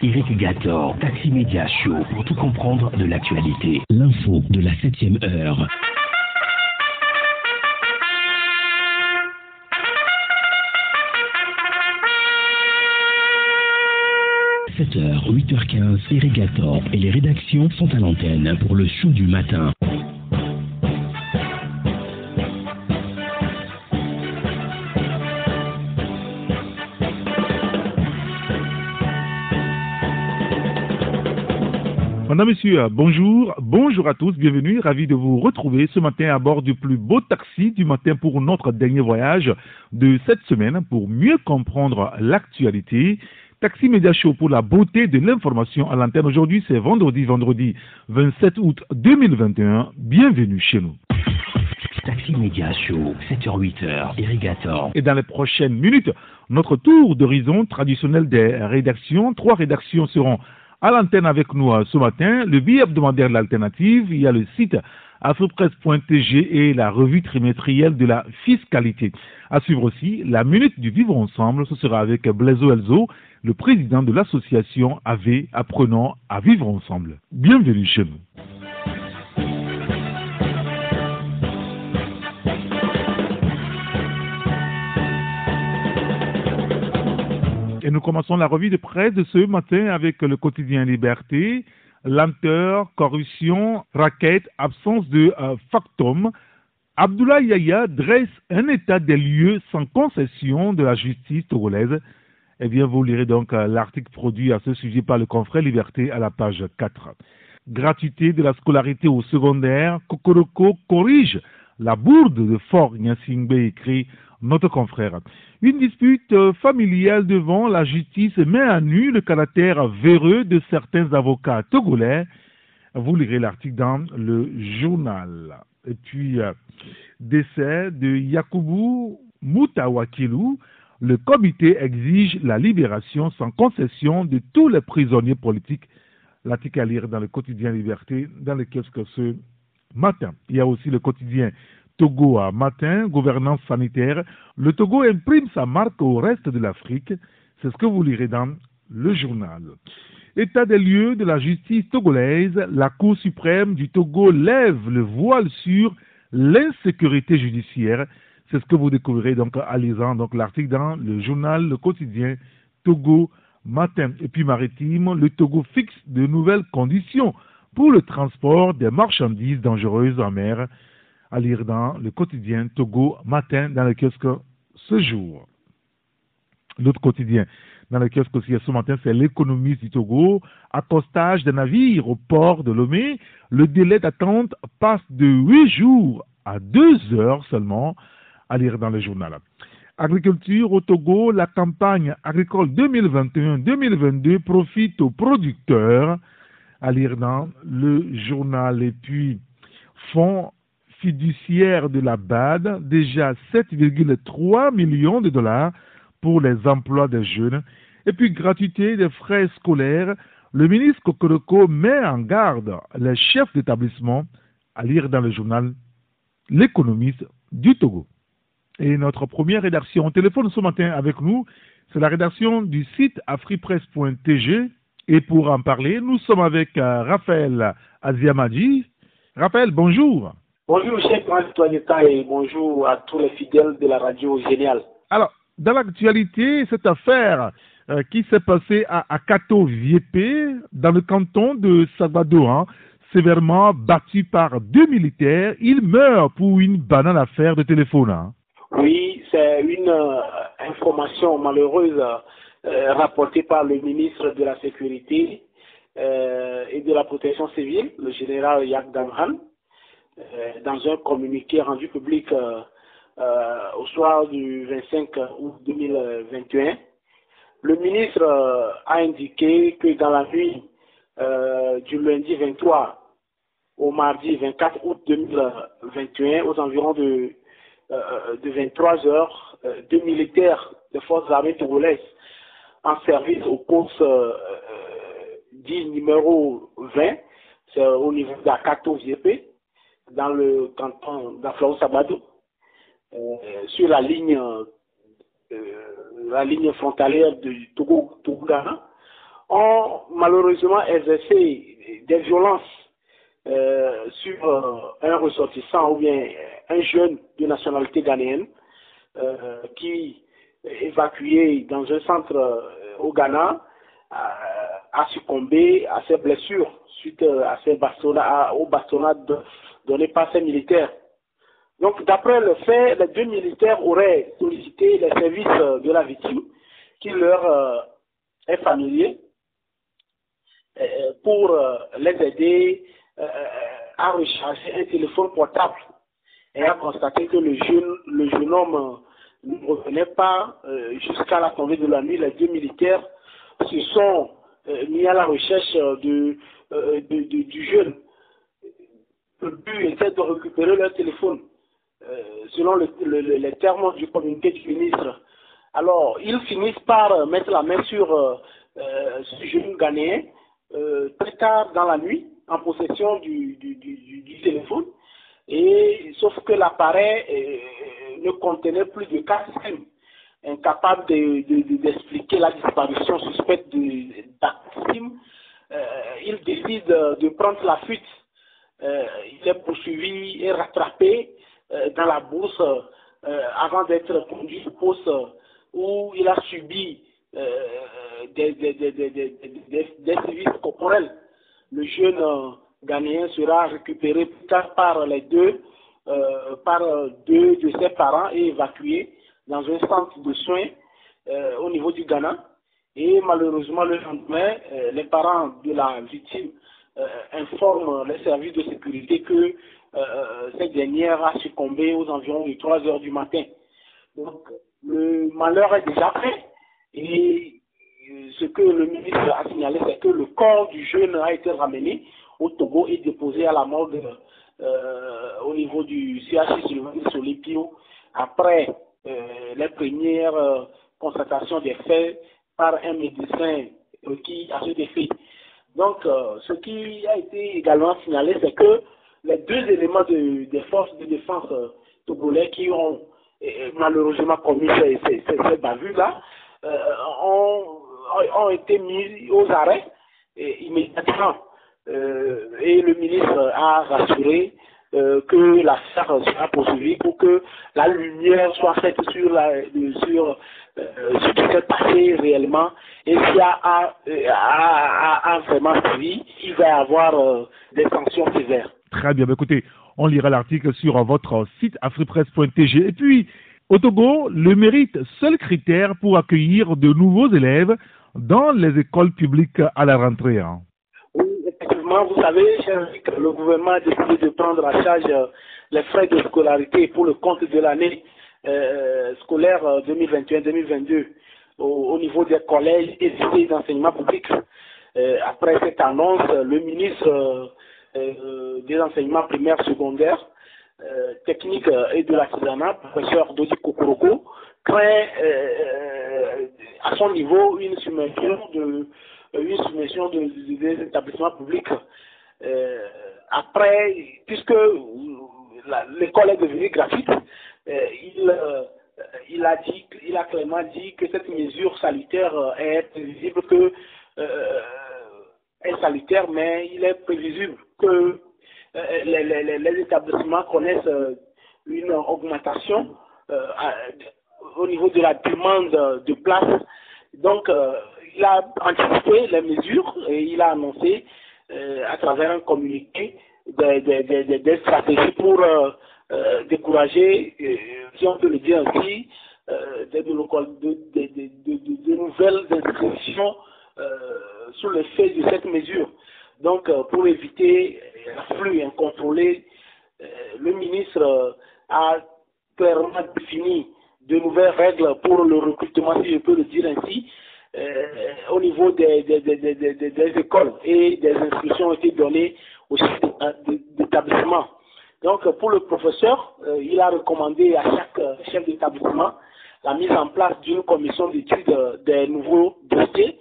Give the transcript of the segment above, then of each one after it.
Eric Gator, Taxi Media Show, pour tout comprendre de l'actualité. L'info de la 7 heure. 7h, 8h15, Irrigator et les rédactions sont à l'antenne pour le show du matin. Madame, Monsieur, bonjour, bonjour à tous, bienvenue, ravi de vous retrouver ce matin à bord du plus beau taxi du matin pour notre dernier voyage de cette semaine pour mieux comprendre l'actualité Taxi Média Show pour la beauté de l'information à l'antenne. Aujourd'hui, c'est vendredi, vendredi 27 août 2021. Bienvenue chez nous. Taxi Média Show, 7h-8h, Irrigator. Et dans les prochaines minutes, notre tour d'horizon traditionnel des rédactions. Trois rédactions seront à l'antenne avec nous euh, ce matin. Le billet hebdomadaire de l'alternative, il y a le site afropresse.tg et la revue trimestrielle de la fiscalité. À suivre aussi la minute du vivre ensemble, ce sera avec Blaiseau Elzo, le président de l'association AV Apprenant à vivre ensemble. Bienvenue chez nous. Et nous commençons la revue de presse de ce matin avec le quotidien Liberté lenteur, corruption, raquette, absence de euh, factum. Abdoulaye Yaya dresse un état des lieux sans concession de la justice togolaise. Eh bien, vous lirez donc euh, l'article produit à ce sujet par le confrère Liberté à la page 4. Gratuité de la scolarité au secondaire, Kokoroko corrige la bourde de Fort Nyasingbe écrit notre confrère. Une dispute euh, familiale devant la justice met à nu le caractère véreux de certains avocats togolais. Vous lirez l'article dans le journal. Et puis, euh, décès de Yakubu Mutawakilu, le comité exige la libération sans concession de tous les prisonniers politiques. L'article à lire dans le quotidien Liberté, dans le kiosque ce matin. Il y a aussi le quotidien Togo à matin, gouvernance sanitaire. Le Togo imprime sa marque au reste de l'Afrique. C'est ce que vous lirez dans le journal. État des lieux de la justice togolaise, la Cour suprême du Togo lève le voile sur l'insécurité judiciaire. C'est ce que vous découvrirez donc à lisant donc l'article dans le journal Le Quotidien Togo Matin. Et puis maritime, le Togo fixe de nouvelles conditions pour le transport des marchandises dangereuses en mer à lire dans le quotidien Togo matin dans le kiosque ce jour. L'autre quotidien dans le kiosque aussi ce matin, c'est l'économiste du Togo. Accostage des navires au port de Lomé. Le délai d'attente passe de 8 jours à 2 heures seulement à lire dans le journal. Agriculture au Togo, la campagne agricole 2021-2022 profite aux producteurs à lire dans le journal. Et puis, fonds fiduciaire de la BAD, déjà 7,3 millions de dollars pour les emplois des jeunes. Et puis gratuité des frais scolaires, le ministre Kokoroko met en garde les chefs d'établissement à lire dans le journal L'économiste du Togo. Et notre première rédaction au téléphone ce matin avec nous, c'est la rédaction du site afripresse.tg. Et pour en parler, nous sommes avec euh, Raphaël Aziamadi. Raphaël, bonjour. Bonjour, chef Antoinetta, et bonjour à tous les fidèles de la radio Génial. Alors, dans l'actualité, cette affaire euh, qui s'est passée à Akato Viépé, dans le canton de Sabadoan, sévèrement battu par deux militaires, il meurt pour une banale affaire de téléphone. Hein. Oui, c'est une euh, information malheureuse euh, rapportée par le ministre de la Sécurité et de la Protection civile, le général Yak Damhan. Euh, dans un communiqué rendu public euh, euh, au soir du 25 août 2021, le ministre a indiqué que dans la nuit du lundi 23 au mardi 24 août 2021, aux environs de, de 23 heures, deux militaires des forces armées togolaises en service au poste dit numéro 20, c'est au niveau d'Akato VP, dans le canton d'Aflao Sabado, euh, sur la ligne, euh, la ligne frontalière de Togo, Togo ont malheureusement exercé des violences sur un ressortissant ou bien un jeune de nationalité ghanéenne qui évacué dans un centre au Ghana a succombé à ses blessures suite à bastonnades, aux bastonnades données par ses militaires. Donc, d'après le fait, les deux militaires auraient sollicité les services de la victime, qui leur euh, est familier, euh, pour euh, les aider à recharger un téléphone portable et à constater que le jeune, le jeune homme ne revenait pas jusqu'à la tombée de la nuit. Les deux militaires se sont mis à la recherche du jeune. Le but était de récupérer leur téléphone. Euh, selon les termes du communiqué du ministre. Alors, ils finissent par mettre la main sur euh, euh, ce jeune Ghanéen très tard dans la nuit, en possession du, téléphone. Et sauf que l'appareil ne contenait plus de quatre incapable d'expliquer de, la disparition suspecte de euh, il décide de prendre la fuite. Il est poursuivi et rattrapé euh, dans la bourse euh, avant d'être conduit au poste où il a subi euh, des, des, des, des, services corporels. Le jeune Ghanéen sera récupéré plus tard par les deux, par deux de ses parents et évacué dans un centre de soins au niveau du Ghana. Et malheureusement, le lendemain, les parents de la victime informent les services de sécurité que euh, cette dernière a succombé aux environs de 3 heures du matin. Donc, le malheur est déjà fait. Et euh, ce que le ministre a signalé, c'est que le corps du jeune a été ramené au Togo et déposé à la morgue euh, au niveau du CHI sur Pio après les premières constatations des faits par un médecin qui a ce défi. Donc, ce qui a été également signalé, c'est que les deux éléments de, des forces de défense euh, togolais qui ont malheureusement commis ces, bavures-là euh, ont, ont, été mis aux arrêts immédiatement. Euh, et le ministre a rassuré que l'affaire sera poursuivie pour que la lumière soit faite sur, la, sur ce qui s'est passé réellement et s'il y a, a, vraiment suivi, il va y avoir des sanctions sévères. Très bien. Bah, écoutez, on lira l'article sur votre site afripresse.tg. Et puis, au Togo, le mérite, seul critère pour accueillir de nouveaux élèves dans les écoles publiques à la rentrée. Hein. Oui, effectivement, vous savez, le gouvernement a décidé de prendre en charge euh, les frais de scolarité pour le compte de l'année euh, scolaire 2021-2022 euh, au, niveau des collèges et des d'enseignement public. après cette annonce, le ministre euh, des enseignements primaires, secondaires, euh, techniques euh, et de l'artisanat, professeur Dodi Kokoroko, crée à son niveau une submersion de une de, des établissements publics. après, puisque l'école est devenue gratuite, il, il a dit, il a clairement dit que cette mesure sanitaire est prévisible que est sanitaire, mais il est prévisible que euh, les, établissements connaissent euh, une augmentation euh, au niveau de la demande de place. Donc, il a anticipé les mesures et il a annoncé à travers un communiqué des, stratégies pour décourager, si on peut le dire ainsi, de, de, nouvelles inscriptions sur l'effet de cette mesure. Donc, euh, pour éviter l'afflux incontrôlé, euh, le ministre euh, a clairement défini de nouvelles règles pour le recrutement, si je peux le dire ainsi, au niveau des, écoles et des inscriptions ont été données au chef d'établissement. Donc, pour le professeur, il a recommandé à chaque chef d'établissement la mise en place d'une commission d'études des nouveaux dossiers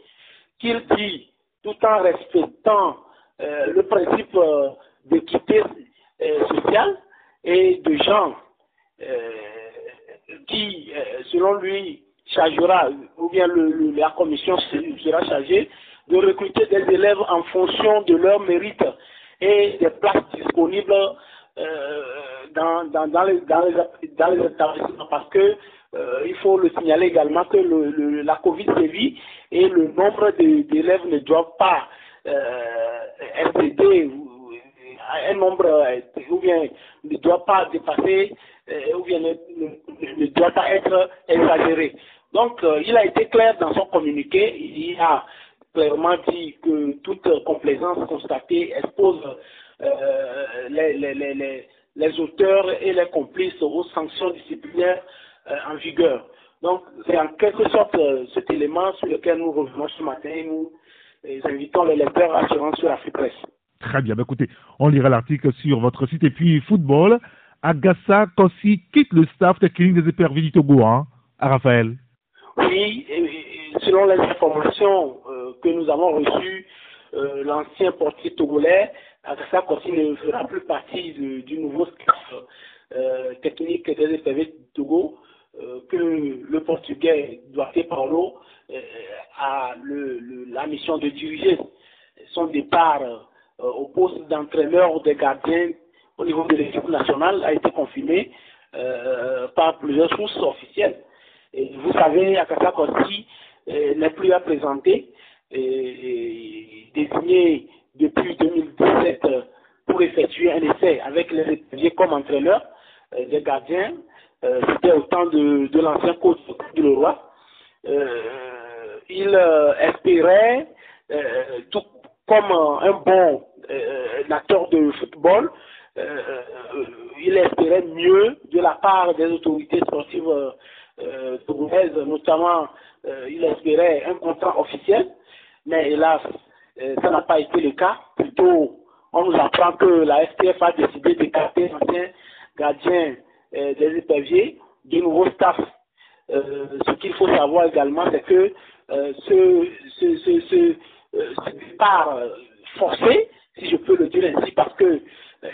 qu'il dit tout en respectant euh, le principe euh, d'équité euh, sociale et de genre qui, selon lui, chargera, ou bien la commission sera chargée de recruter des élèves en fonction de leur mérite et des places disponibles euh, dans, dans, dans, les, dans, les, dans les établissements parce que euh, il faut le signaler également que la Covid sévit et le nombre d'élèves ne doit pas euh, un nombre euh, ou bien ne doit pas dépasser euh, ou bien ne, ne, doit pas être exagéré. Donc, euh, il a été clair dans son communiqué, il a clairement dit que toute complaisance constatée expose euh, les, les, les, les, auteurs et les complices aux sanctions disciplinaires euh, en vigueur. Donc, c'est en quelque sorte cet élément sur lequel nous revenons ce matin et nous invitons les lecteurs à se rendre sur Afrique Presse. Très bien. écoutez, on lira l'article sur votre site. Et puis, football, Agassa Kossi quitte le staff technique des éperviers du Togo, hein, à Raphaël. Oui, et, et, selon les informations euh, que nous avons reçues, euh, l'ancien portier togolais, Kossi ne fera plus partie de, du nouveau staff euh, technique des éperviers du Togo, que le portugais Duarte Paulo a le, la mission de diriger son départ euh, au poste d'entraîneur des gardiens au niveau de l'équipe nationale a été confirmé euh, par plusieurs sources officielles. Vous savez, Akasa Koski euh, n'est plus à présenter, et, et, désigné depuis 2017 pour effectuer un essai avec les étrangers comme entraîneur euh, des gardiens. C'était au temps de, l'ancien coach de Leroy. il espérait, tout comme un bon euh, acteur de football, euh, il espérait mieux de la part des autorités sportives euh, notamment il espérait un contrat officiel, mais hélas, ça n'a pas été le cas. Plutôt, on nous apprend que la FTF a décidé d'écarter l'ancien gardien des éperviers du nouveau staff. ce qu'il faut savoir également, c'est que ce, départ forcé, si je peux le dire ainsi, parce que euh,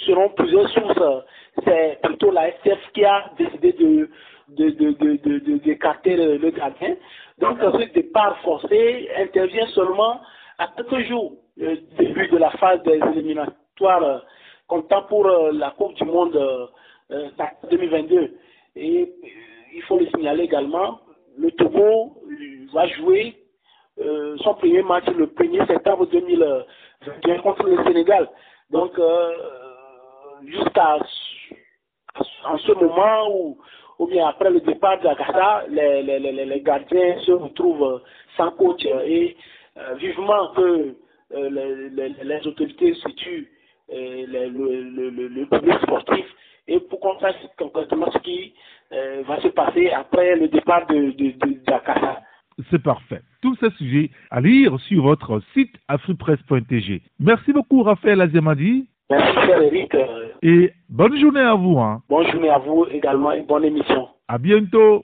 selon plusieurs sources, c'est plutôt la STF qui a décidé de d'écarter de, de, de, le, gardien. Donc ce départ forcé intervient seulement à quelques jours du début de la phase des éliminatoires euh, comptant pour euh, la Coupe du Monde euh, 2022. Et il faut le signaler également, le Togo va jouer euh, son premier match le 1er septembre 2021 contre le Sénégal. Donc, euh, jusqu'à en ce moment où, ou bien après le départ de la les, les, les, les gardiens se retrouvent sans coach et euh, vivement que euh, les, les, autorités situent euh, le, le, le, public sportif et pour qu'on sache concrètement ce qui euh, va se passer après le départ de, de, de, c'est parfait. Tous ces sujets à lire sur votre site afripresse.tg. Merci beaucoup, Raphaël Aziamadi. Merci, cher Eric. Et bonne journée à vous. Hein. Bonne journée à vous également et bonne émission. À bientôt.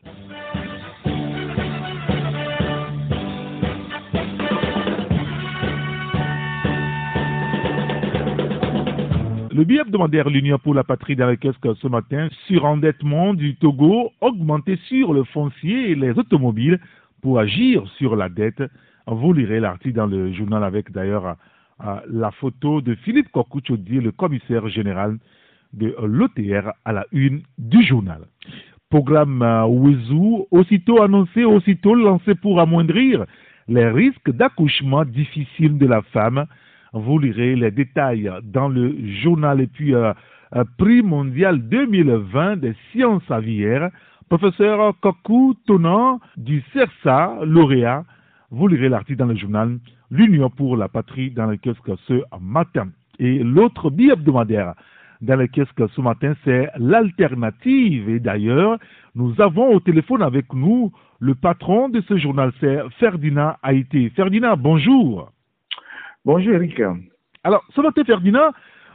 Le billet hebdomadaire L'Union pour la patrie dans le ce matin, surendettement du Togo augmenté sur le foncier et les automobiles pour agir sur la dette. Vous lirez l'article dans le journal avec d'ailleurs la photo de Philippe Kokouchodi, le commissaire général de l'OTR à la une du journal. Programme euh, Wezou, aussitôt annoncé, aussitôt lancé pour amoindrir les risques d'accouchement difficile de la femme. Vous lirez les détails dans le journal et puis euh, prix mondial 2020 des sciences aviaires Professeur Kokou Tonan du CERSA, lauréat, vous lirez l'article dans le journal L'Union pour la patrie dans le kiosque ce matin. Et l'autre billet hebdomadaire dans le kiosque ce matin, c'est l'alternative. Et d'ailleurs, nous avons au téléphone avec nous le patron de ce journal, c'est Ferdinand Haïté. Ferdinand, bonjour. Bonjour Eric. Alors, ce matin, Ferdinand,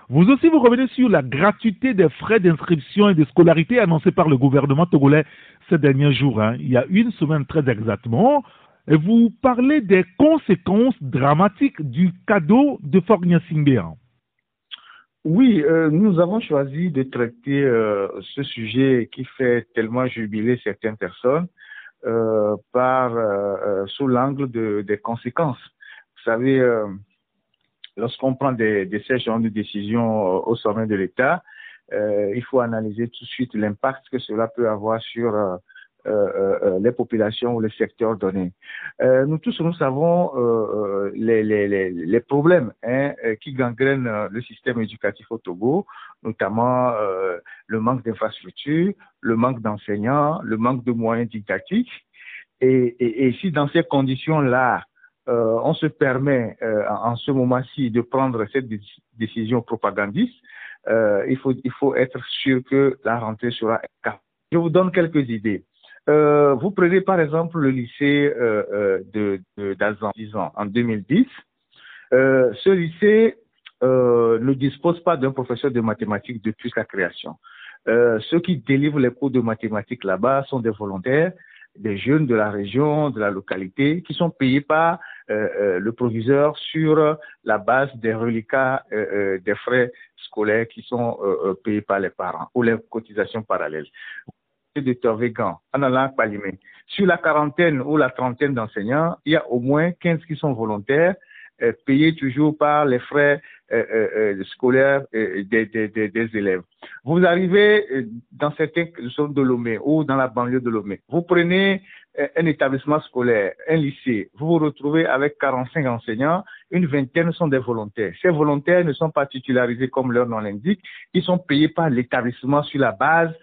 vous aussi, vous revenez sur la gratuité des frais d'inscription et de scolarité annoncés par le gouvernement togolais ces derniers jours. Hein. Il y a une semaine très exactement. Vous parlez des conséquences dramatiques du cadeau de Fornia Simbéan. Oui, euh, nous avons choisi de traiter euh, ce sujet qui fait tellement jubiler certaines personnes par sous l'angle de, des conséquences. Vous savez, lorsqu'on prend des, des de décision au sommet de l'État, il faut analyser tout de suite l'impact que cela peut avoir sur euh, euh, euh, les populations ou les secteurs donnés. nous tous, nous savons les, les, les, problèmes hein, qui gangrènent le système éducatif au Togo, notamment le manque d'infrastructures, le manque d'enseignants, le manque de moyens didactiques. Et, si dans ces conditions-là, euh, on se permet euh, en ce moment-ci de prendre cette décision propagandiste, euh, il, faut, il faut être sûr que la rentrée sera Je vous donne quelques idées. Euh, vous prenez par exemple le lycée euh, euh de, de d'Azan, en 2010. Euh, ce lycée euh, ne dispose pas d'un professeur de mathématiques depuis sa création. ceux qui délivrent les cours de mathématiques là-bas sont des volontaires, des jeunes de la région, de la localité, qui sont payés par le proviseur sur la base des reliquats des frais scolaires qui sont payés par les parents ou les cotisations parallèles de Torvégan, en allant Palimé. Sur la quarantaine ou la trentaine d'enseignants, il y a au moins 15 qui sont volontaires, euh, payés toujours par les frais euh, euh, scolaires des, des, des, élèves. Vous arrivez dans certaines zones de Lomé ou dans la banlieue de Lomé. Vous prenez un établissement scolaire, un lycée, vous vous retrouvez avec 45 enseignants, une vingtaine sont des volontaires. Ces volontaires ne sont pas titularisés comme leur nom l'indique, ils sont payés par l'établissement sur la base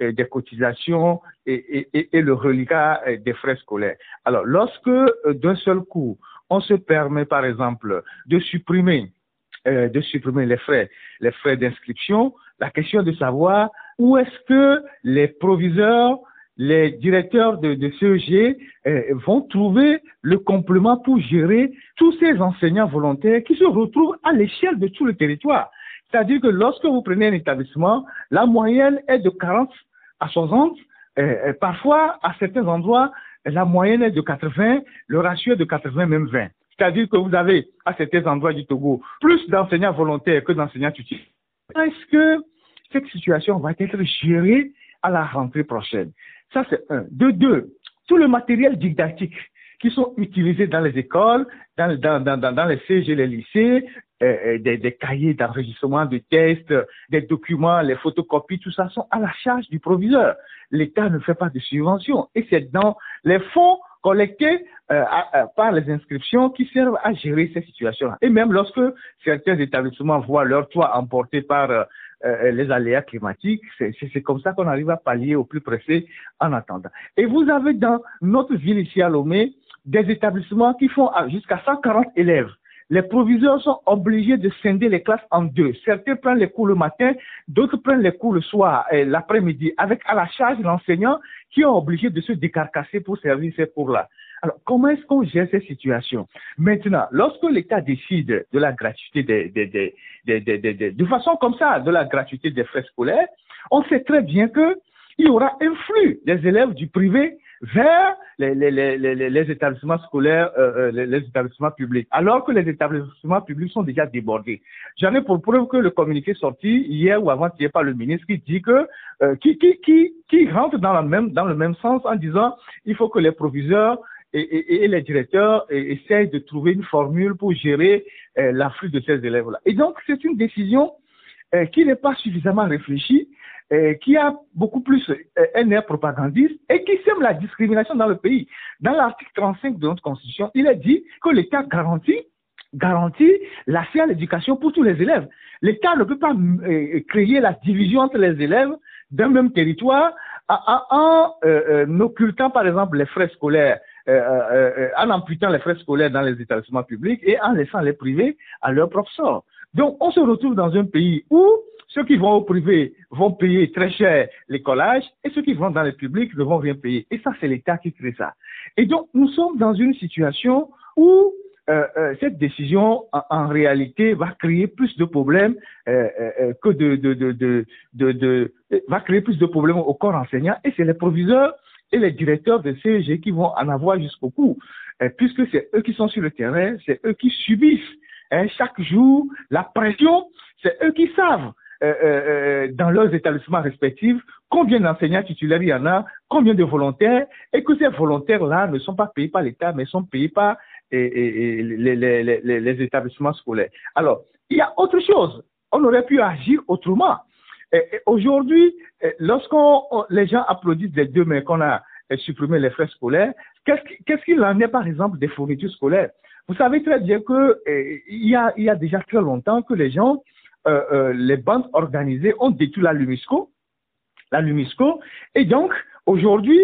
euh, des cotisations et, le reliquat euh, des frais scolaires. Alors, lorsque euh, d'un seul coup, on se permet, par exemple, de supprimer, de supprimer les frais, les frais d'inscription, la question de savoir où est-ce que les proviseurs, les directeurs de, CEG vont trouver le complément pour gérer tous ces enseignants volontaires qui se retrouvent à l'échelle de tout le territoire. C'est-à-dire que lorsque vous prenez un établissement, la moyenne est de 40 à 60. Euh, parfois, à certains endroits, la moyenne est de 80, le ratio est de 80, même 20. C'est-à-dire que vous avez, à certains endroits du Togo, plus d'enseignants volontaires que d'enseignants titulaires. Est-ce que cette situation va être gérée à la rentrée prochaine? Ça, c'est un. De deux, tout le matériel didactique qui sont utilisés dans les écoles, dans, dans les CG, les lycées, euh, euh, des, des, cahiers d'enregistrement de tests, des documents, les photocopies, tout ça sont à la charge du proviseur. L'État ne fait pas de subvention et c'est dans les fonds collectés euh, par les inscriptions qui servent à gérer ces situations-là. Et même lorsque certains établissements voient leur toit emporté par euh, les aléas climatiques, c'est comme ça qu'on arrive à pallier au plus pressé en attendant. Et vous avez dans notre ville ici à Lomé des établissements qui font jusqu'à 140 élèves les proviseurs sont obligés de scinder les classes en deux. Certains prennent les cours le matin, d'autres prennent les cours le soir et l'après-midi, avec à la charge l'enseignant qui est obligé de se décarcasser pour servir ces cours-là. Alors, comment est-ce qu'on gère ces situations Maintenant, lorsque l'État décide de la gratuité des, des, des, des, de façon comme ça, de la gratuité des frais scolaires, on sait très bien que il y aura un flux des élèves du privé vers les, établissements scolaires, euh, euh les, établissements publics, alors que les établissements publics sont déjà débordés. J'en ai pour preuve que le communiqué sorti hier ou avant-hier par le ministre qui dit que euh, qui, qui, qui, rentre dans, la même, dans le même sens en disant il faut que les proviseurs et les directeurs essayent de trouver une formule pour gérer euh, l'afflux de ces élèves-là. Et donc c'est une décision euh, qui n'est pas suffisamment réfléchie euh, qui a beaucoup plus euh, un air propagandiste et qui sème la discrimination dans le pays. Dans l'article 35 de notre Constitution, il est dit que l'État garantit garantit l'accès à l'éducation pour tous les élèves. L'État ne peut pas euh, créer la division entre les élèves d'un même territoire en, en occultant par exemple les frais scolaires, en amputant les frais scolaires dans les établissements publics et en laissant les privés à leur propre sort. Donc on se retrouve dans un pays où ceux qui vont au privé vont payer très cher l'écolage et ceux qui vont dans le public ne vont rien payer. Et ça, c'est l'État qui crée ça. Et donc, nous sommes dans une situation où euh, euh, cette décision, en, réalité, va créer plus de problèmes euh, que de, de, de, de, va créer plus de problèmes au corps enseignant. Et c'est les proviseurs et les directeurs de CEG qui vont en avoir jusqu'au bout, puisque c'est eux qui sont sur le terrain, c'est eux qui subissent hein, chaque jour la pression, c'est eux qui savent dans leurs établissements respectifs, combien d'enseignants titulaires il y en a, combien de volontaires, et que ces volontaires-là ne sont pas payés par l'État, mais sont payés par les, établissements scolaires. Alors, il y a autre chose. On aurait pu agir autrement. Aujourd'hui, lorsqu'on les gens applaudissent des deux mains qu'on a supprimé les frais scolaires, qu'est-ce qu'il en est par exemple des fournitures scolaires? Vous savez très bien que il y, a, il y a déjà très longtemps que les gens, euh, euh, les bandes organisées ont détruit la LUMISCO, la LUMISCO, et donc aujourd'hui,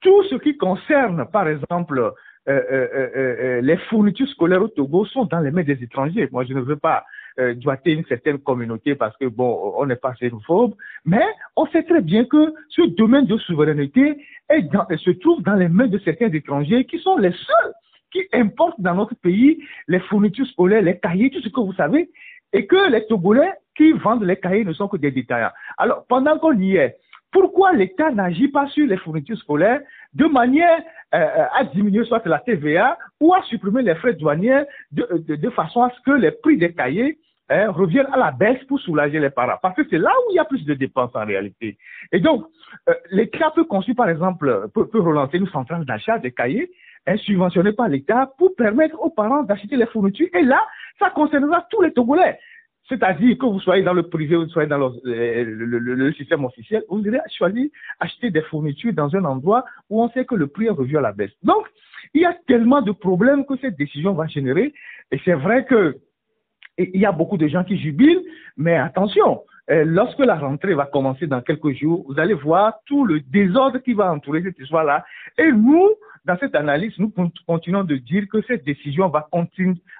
tout ce qui concerne par exemple euh, les fournitures scolaires au Togo sont dans les mains des étrangers. Moi, je ne veux pas euh, doiter une certaine communauté parce que, bon, on n'est pas xénophobe, mais on sait très bien que ce domaine de souveraineté est dans, se trouve dans les mains de certains étrangers qui sont les seuls qui importent dans notre pays les fournitures scolaires, les cahiers, tout ce que vous savez, et que les Togolais qui vendent les cahiers ne sont que des détaillants. Alors, pendant qu'on y est, pourquoi l'État n'agit pas sur les fournitures scolaires de manière euh, à diminuer soit la TVA ou à supprimer les frais douaniers de, de façon à ce que les prix des cahiers hein, reviennent à la baisse pour soulager les parents? Parce que c'est là où il y a plus de dépenses en réalité. Et donc, euh, l'État peut construire, par exemple, peut, peut relancer une centrale d'achat des cahiers hein, subventionnée par l'État pour permettre aux parents d'acheter les fournitures. Et là, ça concernera tous les Togolais. C'est-à-dire que vous soyez dans le privé ou vous soyez dans le, système officiel, vous irez choisir acheter des fournitures dans un endroit où on sait que le prix est revu à la baisse. Donc, il y a tellement de problèmes que cette décision va générer. Et c'est vrai que il y a beaucoup de gens qui jubilent, mais attention, lorsque la rentrée va commencer dans quelques jours, vous allez voir tout le désordre qui va entourer cette histoire-là. Et nous, dans cette analyse, nous continuons de dire que cette décision va,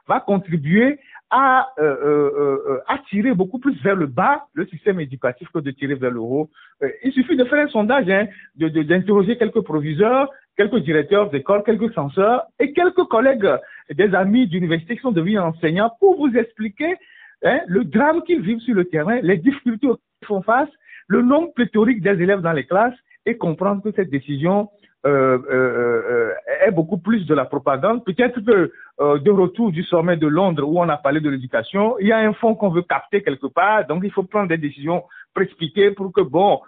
va contribuer à euh, euh, euh, attirer beaucoup plus vers le bas le système éducatif que de tirer vers le haut. il suffit de faire un sondage, hein, d'interroger quelques proviseurs, quelques directeurs d'école, quelques censeurs et quelques collègues des amis d'université qui sont devenus enseignants pour vous expliquer hein, le drame qu'ils vivent sur le terrain, les difficultés auxquelles ils font face, le nombre pléthorique des élèves dans les classes et comprendre que cette décision euh, euh, euh, est beaucoup plus de la propagande. Peut-être que de retour du sommet de Londres où on a parlé de l'éducation, il y a un fond qu'on veut capter quelque part, donc il faut prendre des décisions précipitées pour que, bon,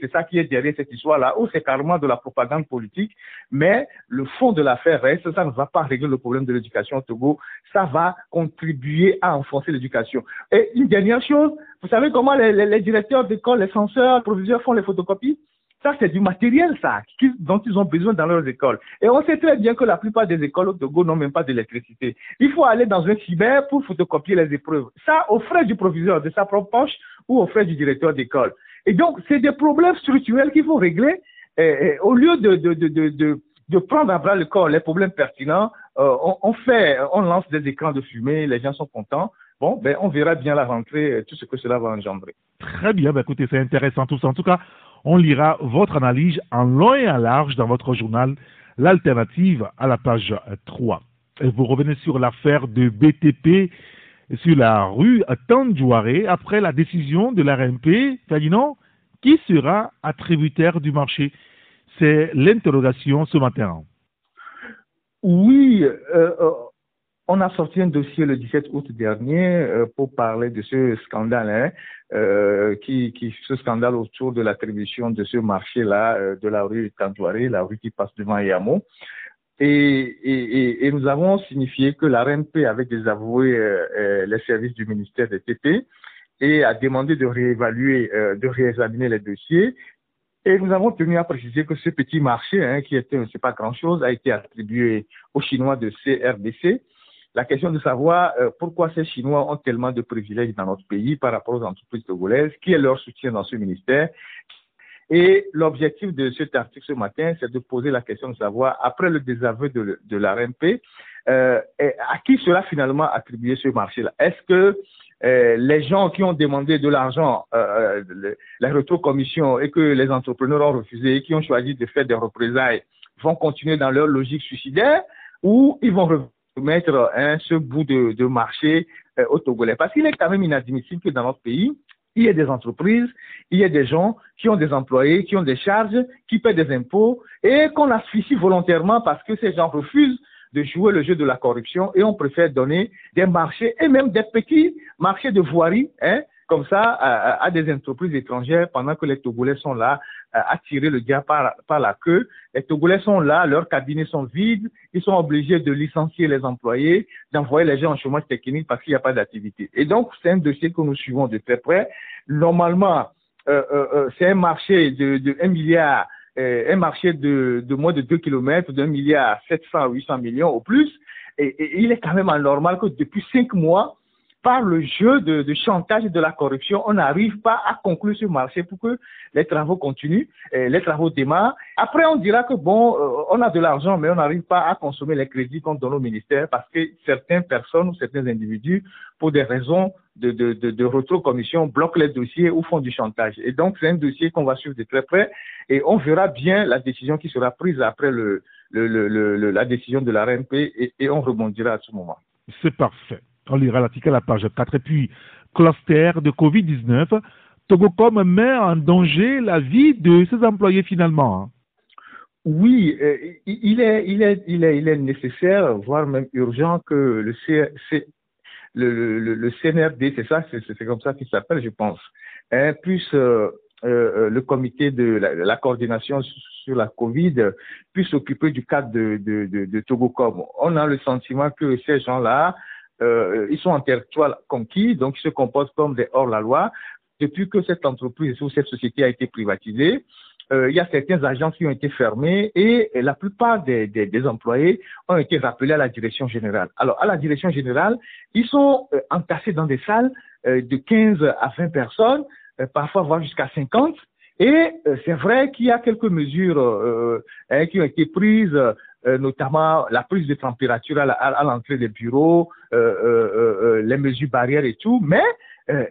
c'est ça qui est derrière cette histoire-là, ou c'est carrément de la propagande politique, mais le fond de l'affaire reste, ça ne va pas régler le problème de l'éducation au Togo, ça va contribuer à enfoncer l'éducation. Et une dernière chose, vous savez comment les, directeurs d'école, les censeurs, les proviseurs font les photocopies? Ça, c'est du matériel, ça, dont ils ont besoin dans leurs écoles. Et on sait très bien que la plupart des écoles au Togo n'ont même pas d'électricité. Il faut aller dans un cyber pour photocopier les épreuves. Ça, aux frais du proviseur de sa propre poche ou aux frais du directeur d'école. Et donc, c'est des problèmes structurels qu'il faut régler. Au lieu de, prendre à bras le corps les problèmes pertinents, euh, on, fait, on lance des écrans de fumée, les gens sont contents. Bon, ben, on verra bien la rentrée, tout ce que cela va engendrer. Très bien, ben, écoutez, c'est intéressant tout ça. En tout cas, on lira votre analyse en long et en large dans votre journal L'Alternative à la page 3. Et vous revenez sur l'affaire de BTP sur la rue Tandjouaré après la décision de l'RMP. Ferdinand, qui sera attributaire du marché C'est l'interrogation ce matin. Oui, euh, on a sorti un dossier le 17 août dernier euh, pour parler de ce scandale, hein, euh, qui, ce scandale autour de l'attribution de ce marché-là de la rue Tantouaré, la rue qui passe devant Yamo. Et, et, et, nous avons signifié que la RMP avait désavoué les services du ministère des TP et a demandé de réévaluer, de réexaminer les dossiers. Et nous avons tenu à préciser que ce petit marché, hein, qui était, c'est pas grand-chose, a été attribué aux Chinois de CRDC la question de savoir euh, pourquoi ces Chinois ont tellement de privilèges dans notre pays par rapport aux entreprises togolaises, qui est leur soutien dans ce ministère. Et l'objectif de cet article ce matin, c'est de poser la question de savoir, après le désaveu de, de euh, à qui sera finalement attribué ce marché-là? Est-ce que euh, les gens qui ont demandé de l'argent, euh, euh la commission et que les entrepreneurs ont refusé et qui ont choisi de faire des représailles vont continuer dans leur logique suicidaire ou ils vont mettre hein, ce bout de, marché euh, au Togolais? Parce qu'il est quand même inadmissible que dans notre pays, il y ait des entreprises, il y ait des gens qui ont des employés, qui ont des charges, qui paient des impôts, et qu'on asphyxie volontairement parce que ces gens refusent de jouer le jeu de la corruption et on préfère donner des marchés et même des petits marchés de voirie, hein, comme ça à, des entreprises étrangères pendant que les Togolais sont là à tirer le par, par la queue. Les Togolais sont là, leurs cabinets sont vides, ils sont obligés de licencier les employés, d'envoyer les gens en chômage technique parce qu'il n'y a pas d'activité. Et donc, c'est un dossier que nous suivons de très près. Normalement, euh, euh, euh c'est un marché de, de 1 milliard, euh, un marché de, de moins de 2 kilomètres, d'un milliard 700 à 800 millions au plus. Et, et, il est quand même anormal que depuis cinq mois, par le jeu de, de, chantage et de la corruption, on n'arrive pas à conclure ce marché pour que les travaux continuent, les travaux démarrent. Après, on dira que bon, euh, on a de l'argent, mais on n'arrive pas à consommer les crédits qu'on donne au ministère parce que certaines personnes ou certains individus, pour des raisons de, de, de, de retro-commission, bloquent les dossiers ou font du chantage. Et donc, c'est un dossier qu'on va suivre de très près et on verra bien la décision qui sera prise après le, le, le, la décision de la RMP et, et on rebondira à ce moment. C'est parfait. On lira l'article à la page 4. Et puis, cluster de Covid-19, Togocom met en danger la vie de ses employés finalement. Hein. Oui, euh, il, est, nécessaire, voire même urgent que le, CNRD, c'est ça, c'est comme ça qu'il s'appelle, je pense, hein, euh, euh, le comité de la, coordination sur la Covid puisse s'occuper du cadre de Togocom. On a le sentiment que ces gens-là euh, ils sont en territoire conquis, donc ils se comportent comme des hors-la-loi. Depuis que cette entreprise ou cette société a été privatisée, euh, il y a certaines agences qui ont été fermées et, la plupart des, des, des, employés ont été rappelés à la direction générale. Alors, à la direction générale, ils sont euh, entassés dans des salles euh, de 15 à 20 personnes, euh, parfois voire jusqu'à 50. Et c'est vrai qu'il y a quelques mesures hein, qui ont été prises euh, notamment la prise de température à l'entrée des bureaux, euh, euh, les mesures barrières et tout, mais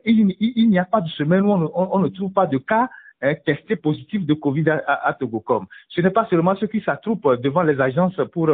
il, il n'y a pas de semaine où on, ne trouve pas de cas hein, testés positifs de Covid à, Togocom. Ce n'est pas seulement ceux qui s'attroupent devant les agences pour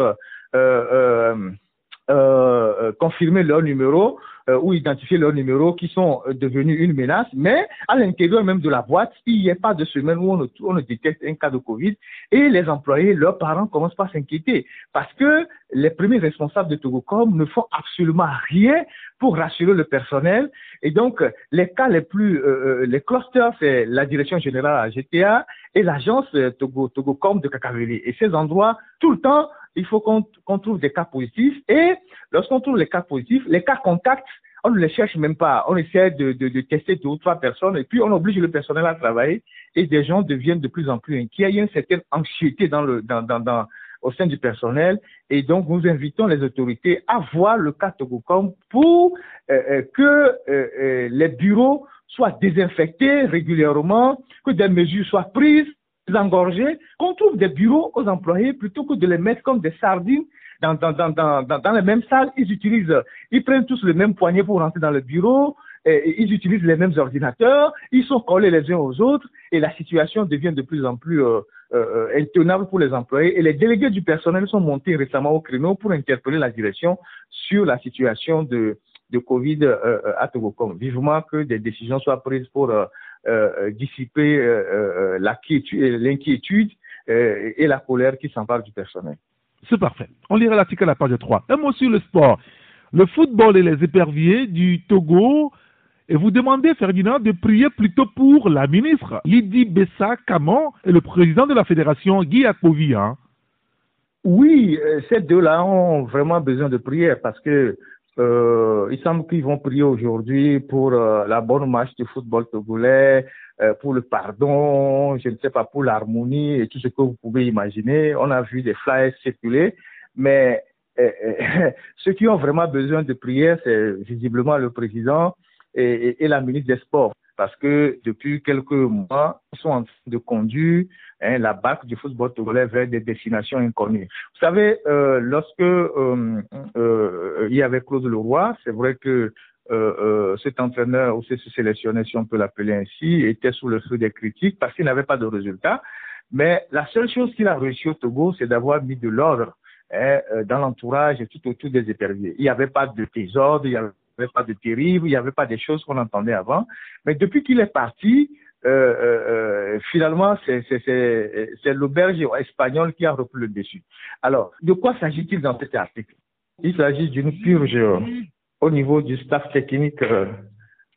confirmer leur numéro, euh, ou identifier leurs numéros qui sont euh, devenus une menace, mais à l'intérieur même de la boîte, il n'y a pas de semaine où on, on ne, détecte un cas de Covid et les employés, leurs parents commencent pas à s'inquiéter. Parce que les premiers responsables de Togocom ne font absolument rien pour rassurer le personnel. Et donc les cas les plus, euh, les clusters, c'est la direction générale à GTA et l'agence Togo, Togocom de Kakaveli. Et ces endroits, tout le temps, il faut qu'on qu trouve des cas positifs. Et lorsqu'on trouve les cas positifs, les cas contacts on ne les cherche même pas. On essaie de, de, tester deux ou trois personnes et puis on oblige le personnel à travailler et des gens deviennent de plus en plus inquiets. Il y a une certaine anxiété dans le, dans, dans, au sein du personnel et donc nous invitons les autorités à voir le cas Togocom pour euh, euh que euh, les bureaux soient désinfectés régulièrement, que des mesures soient prises, engorgées, qu'on trouve des bureaux aux employés plutôt que de les mettre comme des sardines dans, dans, dans, dans, dans les mêmes salles, ils utilisent, ils prennent tous le même poignet pour rentrer dans le bureau, et, ils utilisent les mêmes ordinateurs, ils sont collés les uns aux autres, et la situation devient de plus en plus euh, euh, intenable pour les employés. Et les délégués du personnel sont montés récemment au créneau pour interpeller la direction sur la situation de, de Covid euh, à Togocom. Vivement que des décisions soient prises pour euh, euh, dissiper euh, l'inquiétude et la colère qui s'empare du personnel. C'est parfait. On lira l'article à la page 3. Un mot sur le sport. Le football et les éperviers du Togo. Et vous demandez, Ferdinand, de prier plutôt pour la ministre Lydie Bessa Camon et le président de la fédération Guy Akovi. Oui, euh, ces deux-là ont vraiment besoin de prière parce que euh, il semble qu'ils vont prier aujourd'hui pour euh, la bonne marche du football togolais, pour le pardon, je ne sais pas, pour l'harmonie et tout ce que vous pouvez imaginer. On a vu des flyers circuler, mais euh, euh, ceux qui ont vraiment besoin de prière, c'est visiblement le président et, la ministre des Sports parce que depuis quelques mois, ils sont en train de conduire hein, la barque du football togolais vers des destinations inconnues. Vous savez, euh, lorsque euh, euh, il y avait Claude Leroy, c'est vrai que euh, euh, cet entraîneur ou ce sélectionneur, si on peut l'appeler ainsi, était sous le feu des critiques parce qu'il n'avait pas de résultats. Mais la seule chose qu'il a réussi au Togo, c'est d'avoir mis de l'ordre hein, euh, dans l'entourage et tout autour des éperviers. Il n'y avait pas de désordre, il n'y avait pas de terrible, il n'y avait pas des choses qu'on entendait avant. Mais depuis qu'il est parti, finalement, c'est l'auberge espagnole qui a repris le dessus. Alors, de quoi s'agit-il dans cet article? Il s'agit d'une purge au niveau du staff technique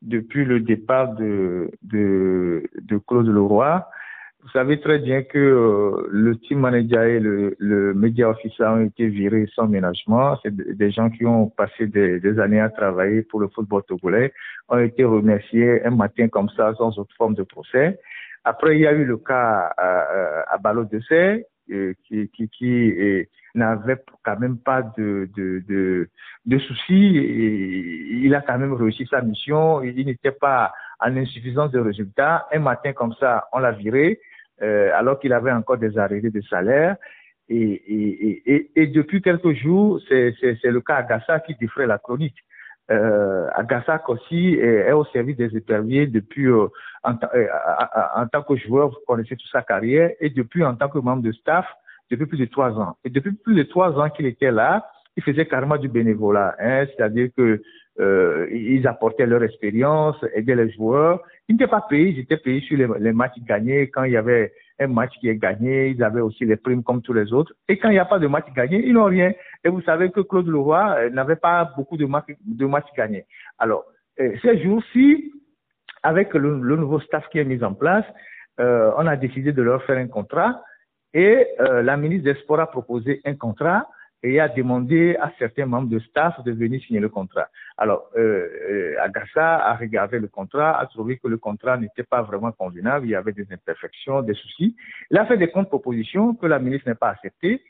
depuis le départ de, de, de Claude Leroy. Vous savez très bien que euh, le team manager et le, le média officer ont été virés sans ménagement. C'est des gens qui ont passé des, des, années à travailler pour le football togolais, ont été remerciés un matin comme ça sans autre forme de procès. Après, il y a eu le cas à, à Ballot de Serre, euh, qui, qui, qui n'avait quand même pas de, de, de, de soucis. Il a quand même réussi sa mission. Il n'était pas en insuffisance de résultats. Un matin comme ça, on l'a viré, euh, alors qu'il avait encore des arrivées de salaire. Et, et, et, et depuis quelques jours, c'est le cas Agassa qui défrait la chronique. Euh, Agassa aussi est, est, au service des éperviers depuis euh, en, euh, en, tant que joueur, vous connaissez toute sa carrière, et depuis en tant que membre de staff, depuis plus de trois ans. Et depuis plus de trois ans qu'il était là, il faisait carrément du bénévolat, hein, c'est-à-dire que euh, ils apportaient leur expérience, aidaient les joueurs. Ils n'étaient pas payés, ils étaient payés sur les, matchs gagnés. Quand il y avait un match qui est gagné, ils avaient aussi les primes comme tous les autres. Et quand il n'y a pas de match gagné, ils n'ont rien. Et vous savez que Claude Leroy euh, n'avait pas beaucoup de, matchs gagnés. Alors, euh, ces jours-ci, avec le, nouveau staff qui est mis en place, on a décidé de leur faire un contrat. Et euh, la ministre des Sports a proposé un contrat et a demandé à certains membres de staff de venir signer le contrat. Alors, euh, euh, Agassa a regardé le contrat, a trouvé que le contrat n'était pas vraiment convenable, il y avait des imperfections, des soucis. Il a fait des contre-propositions que la ministre n'a pas acceptées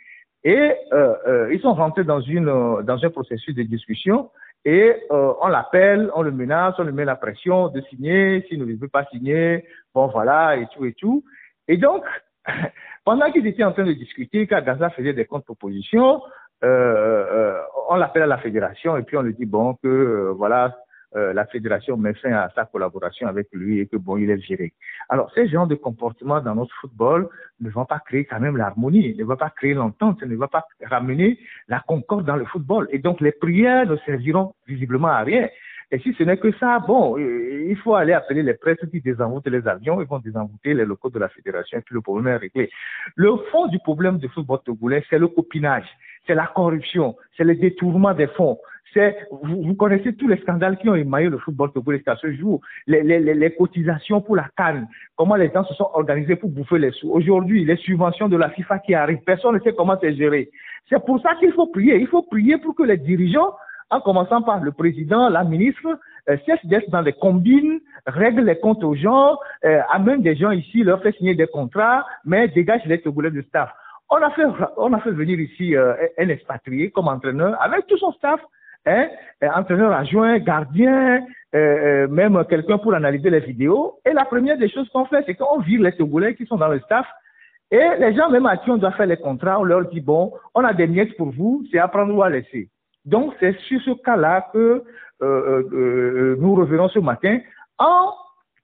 et euh, euh, ils sont rentrés dans, une, dans un processus de discussion et euh, on l'appelle, on le menace, on lui met la pression de signer, s'il ne veut pas signer, bon voilà, et tout et tout. Et donc, pendant qu'ils étaient en train de discuter, qu'Agaza faisait des contre-propositions, euh, euh, on l'appelle à la fédération et puis on lui dit bon que euh, voilà euh, la fédération met fin à sa collaboration avec lui et que bon il est viré. Alors ces genres de comportements dans notre football ne vont pas créer quand même l'harmonie, ne vont pas créer l'entente, ne vont pas ramener la concorde dans le football et donc les prières ne serviront visiblement à rien. Et si ce n'est que ça, bon, il faut aller appeler les presses qui désenvoûtent les avions, ils vont désenvoûter les locaux de la fédération et puis le problème est réglé. Le fond du problème du football togolais, c'est le copinage, c'est la corruption, c'est le détournement des fonds. Vous, vous, connaissez tous les scandales qui ont émaillé le football togolais jusqu'à ce jour. Les, les, les, cotisations pour la canne, comment les gens se sont organisés pour bouffer les sous. Aujourd'hui, les subventions de la FIFA qui arrivent, personne ne sait comment c'est géré. C'est pour ça qu'il faut prier. Il faut prier pour que les dirigeants en commençant par le président, la ministre, euh, cesse d'être dans les combines, règle les comptes aux gens, euh, amène des gens ici, leur fait signer des contrats, mais dégage les Togolais de staff. On a fait, on a fait venir ici euh, un expatrié comme entraîneur avec tout son staff, hein, entraîneur adjoint, gardien, euh, même quelqu'un pour analyser les vidéos. Et la première des choses qu'on fait, c'est qu'on vire les Togolais qui sont dans le staff. Et les gens, même à qui on doit faire les contrats, on leur dit, bon, on a des miettes pour vous, c'est à prendre ou à laisser. Donc, c'est sur ce cas-là que euh, euh, euh, nous revenons ce matin en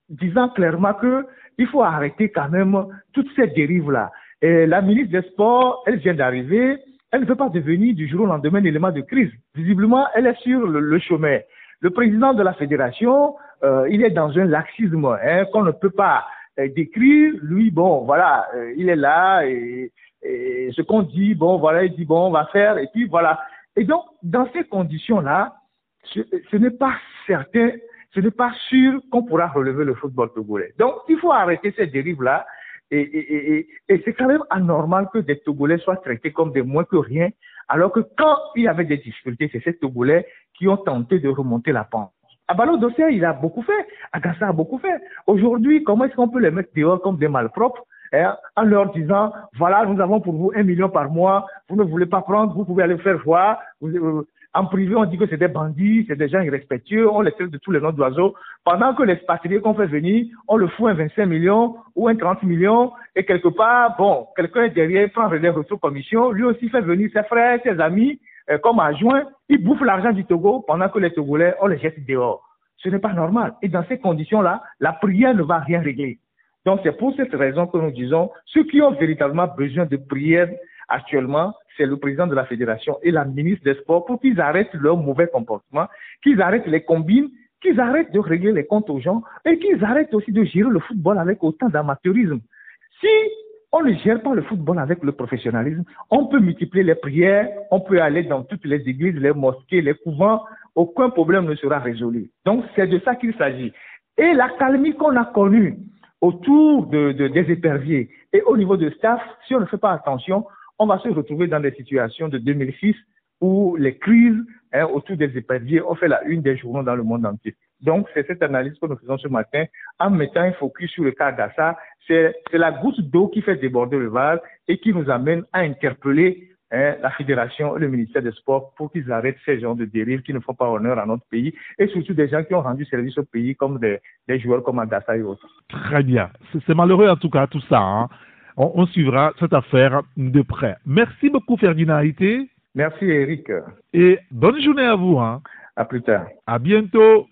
disant clairement que il faut arrêter quand même toutes ces dérives-là. La ministre des Sports, elle vient d'arriver, elle ne veut pas devenir du jour au lendemain un élément de crise. Visiblement, elle est sur le, chemin. Le président de la fédération, il est dans un laxisme hein, qu'on ne peut pas décrire. Lui, bon, voilà, il est là et ce qu'on dit, bon, voilà, il dit bon, on va faire et puis voilà. Et donc, dans ces conditions-là, ce, n'est pas certain, ce n'est pas sûr qu'on pourra relever le football togolais. Donc, il faut arrêter et, et, et c'est quand même anormal que des Togolais soient traités comme des moins que rien, alors que quand il y avait des difficultés, c'est ces Togolais qui ont tenté de remonter la pente. Abalo Dossier, il a beaucoup fait. Agassa a beaucoup fait. Aujourd'hui, comment est-ce qu'on peut les mettre dehors comme des malpropres hein, en leur disant, voilà, nous avons pour vous un million par mois, vous ne voulez pas prendre, vous pouvez aller faire voir. Euh, en privé, on dit que c'est des bandits, c'est des gens irrespectueux, on les traite de tous les noms d'oiseaux. Pendant que l'expatrié qu'on fait venir, on le fout un 25 millions ou un 30 millions, et quelque part, bon, quelqu'un derrière prend relais retour commission, lui aussi fait venir ses frères, ses amis, euh, comme adjoint, il bouffe l'argent du Togo pendant que les Togolais, on les jette dehors. Ce n'est pas normal. Et dans ces conditions-là, la prière ne va rien régler. Donc c'est pour cette raison que nous disons, ceux qui ont véritablement besoin de prière actuellement, c'est le président de la fédération et la ministre des Sports pour qu'ils arrêtent leur mauvais comportement, qu'ils arrêtent les combines, qu'ils arrêtent de régler les comptes aux gens et qu'ils arrêtent aussi de gérer le football avec autant d'amateurisme. Si on ne gère pas le football avec le professionnalisme. On peut multiplier les prières, on peut aller dans toutes les églises, les mosquées, les couvents, aucun problème ne sera résolu. Donc c'est de ça qu'il s'agit. Et la calmie qu'on a connue autour de, des éperviers et au niveau de staff, si on ne fait pas attention, on va se retrouver dans des situations de 2006 où les crises hein, autour des éperviers ont fait la une des journaux dans le monde entier. Donc, c'est cette analyse que nous faisons ce matin en mettant un focus sur le cas d'Assa. C'est la goutte d'eau qui fait déborder le vase et qui nous amène à interpeller hein, la fédération et le ministère des Sports pour qu'ils arrêtent ces genres de dérives qui ne font pas honneur à notre pays et surtout des gens qui ont rendu service au pays comme des, joueurs comme Adassa et autres. Très bien. C'est malheureux en tout cas tout ça. Hein. On, on, suivra cette affaire de près. Merci beaucoup Ferdinand Haïté. Merci Eric. Et bonne journée à vous. Hein. À plus tard. À bientôt.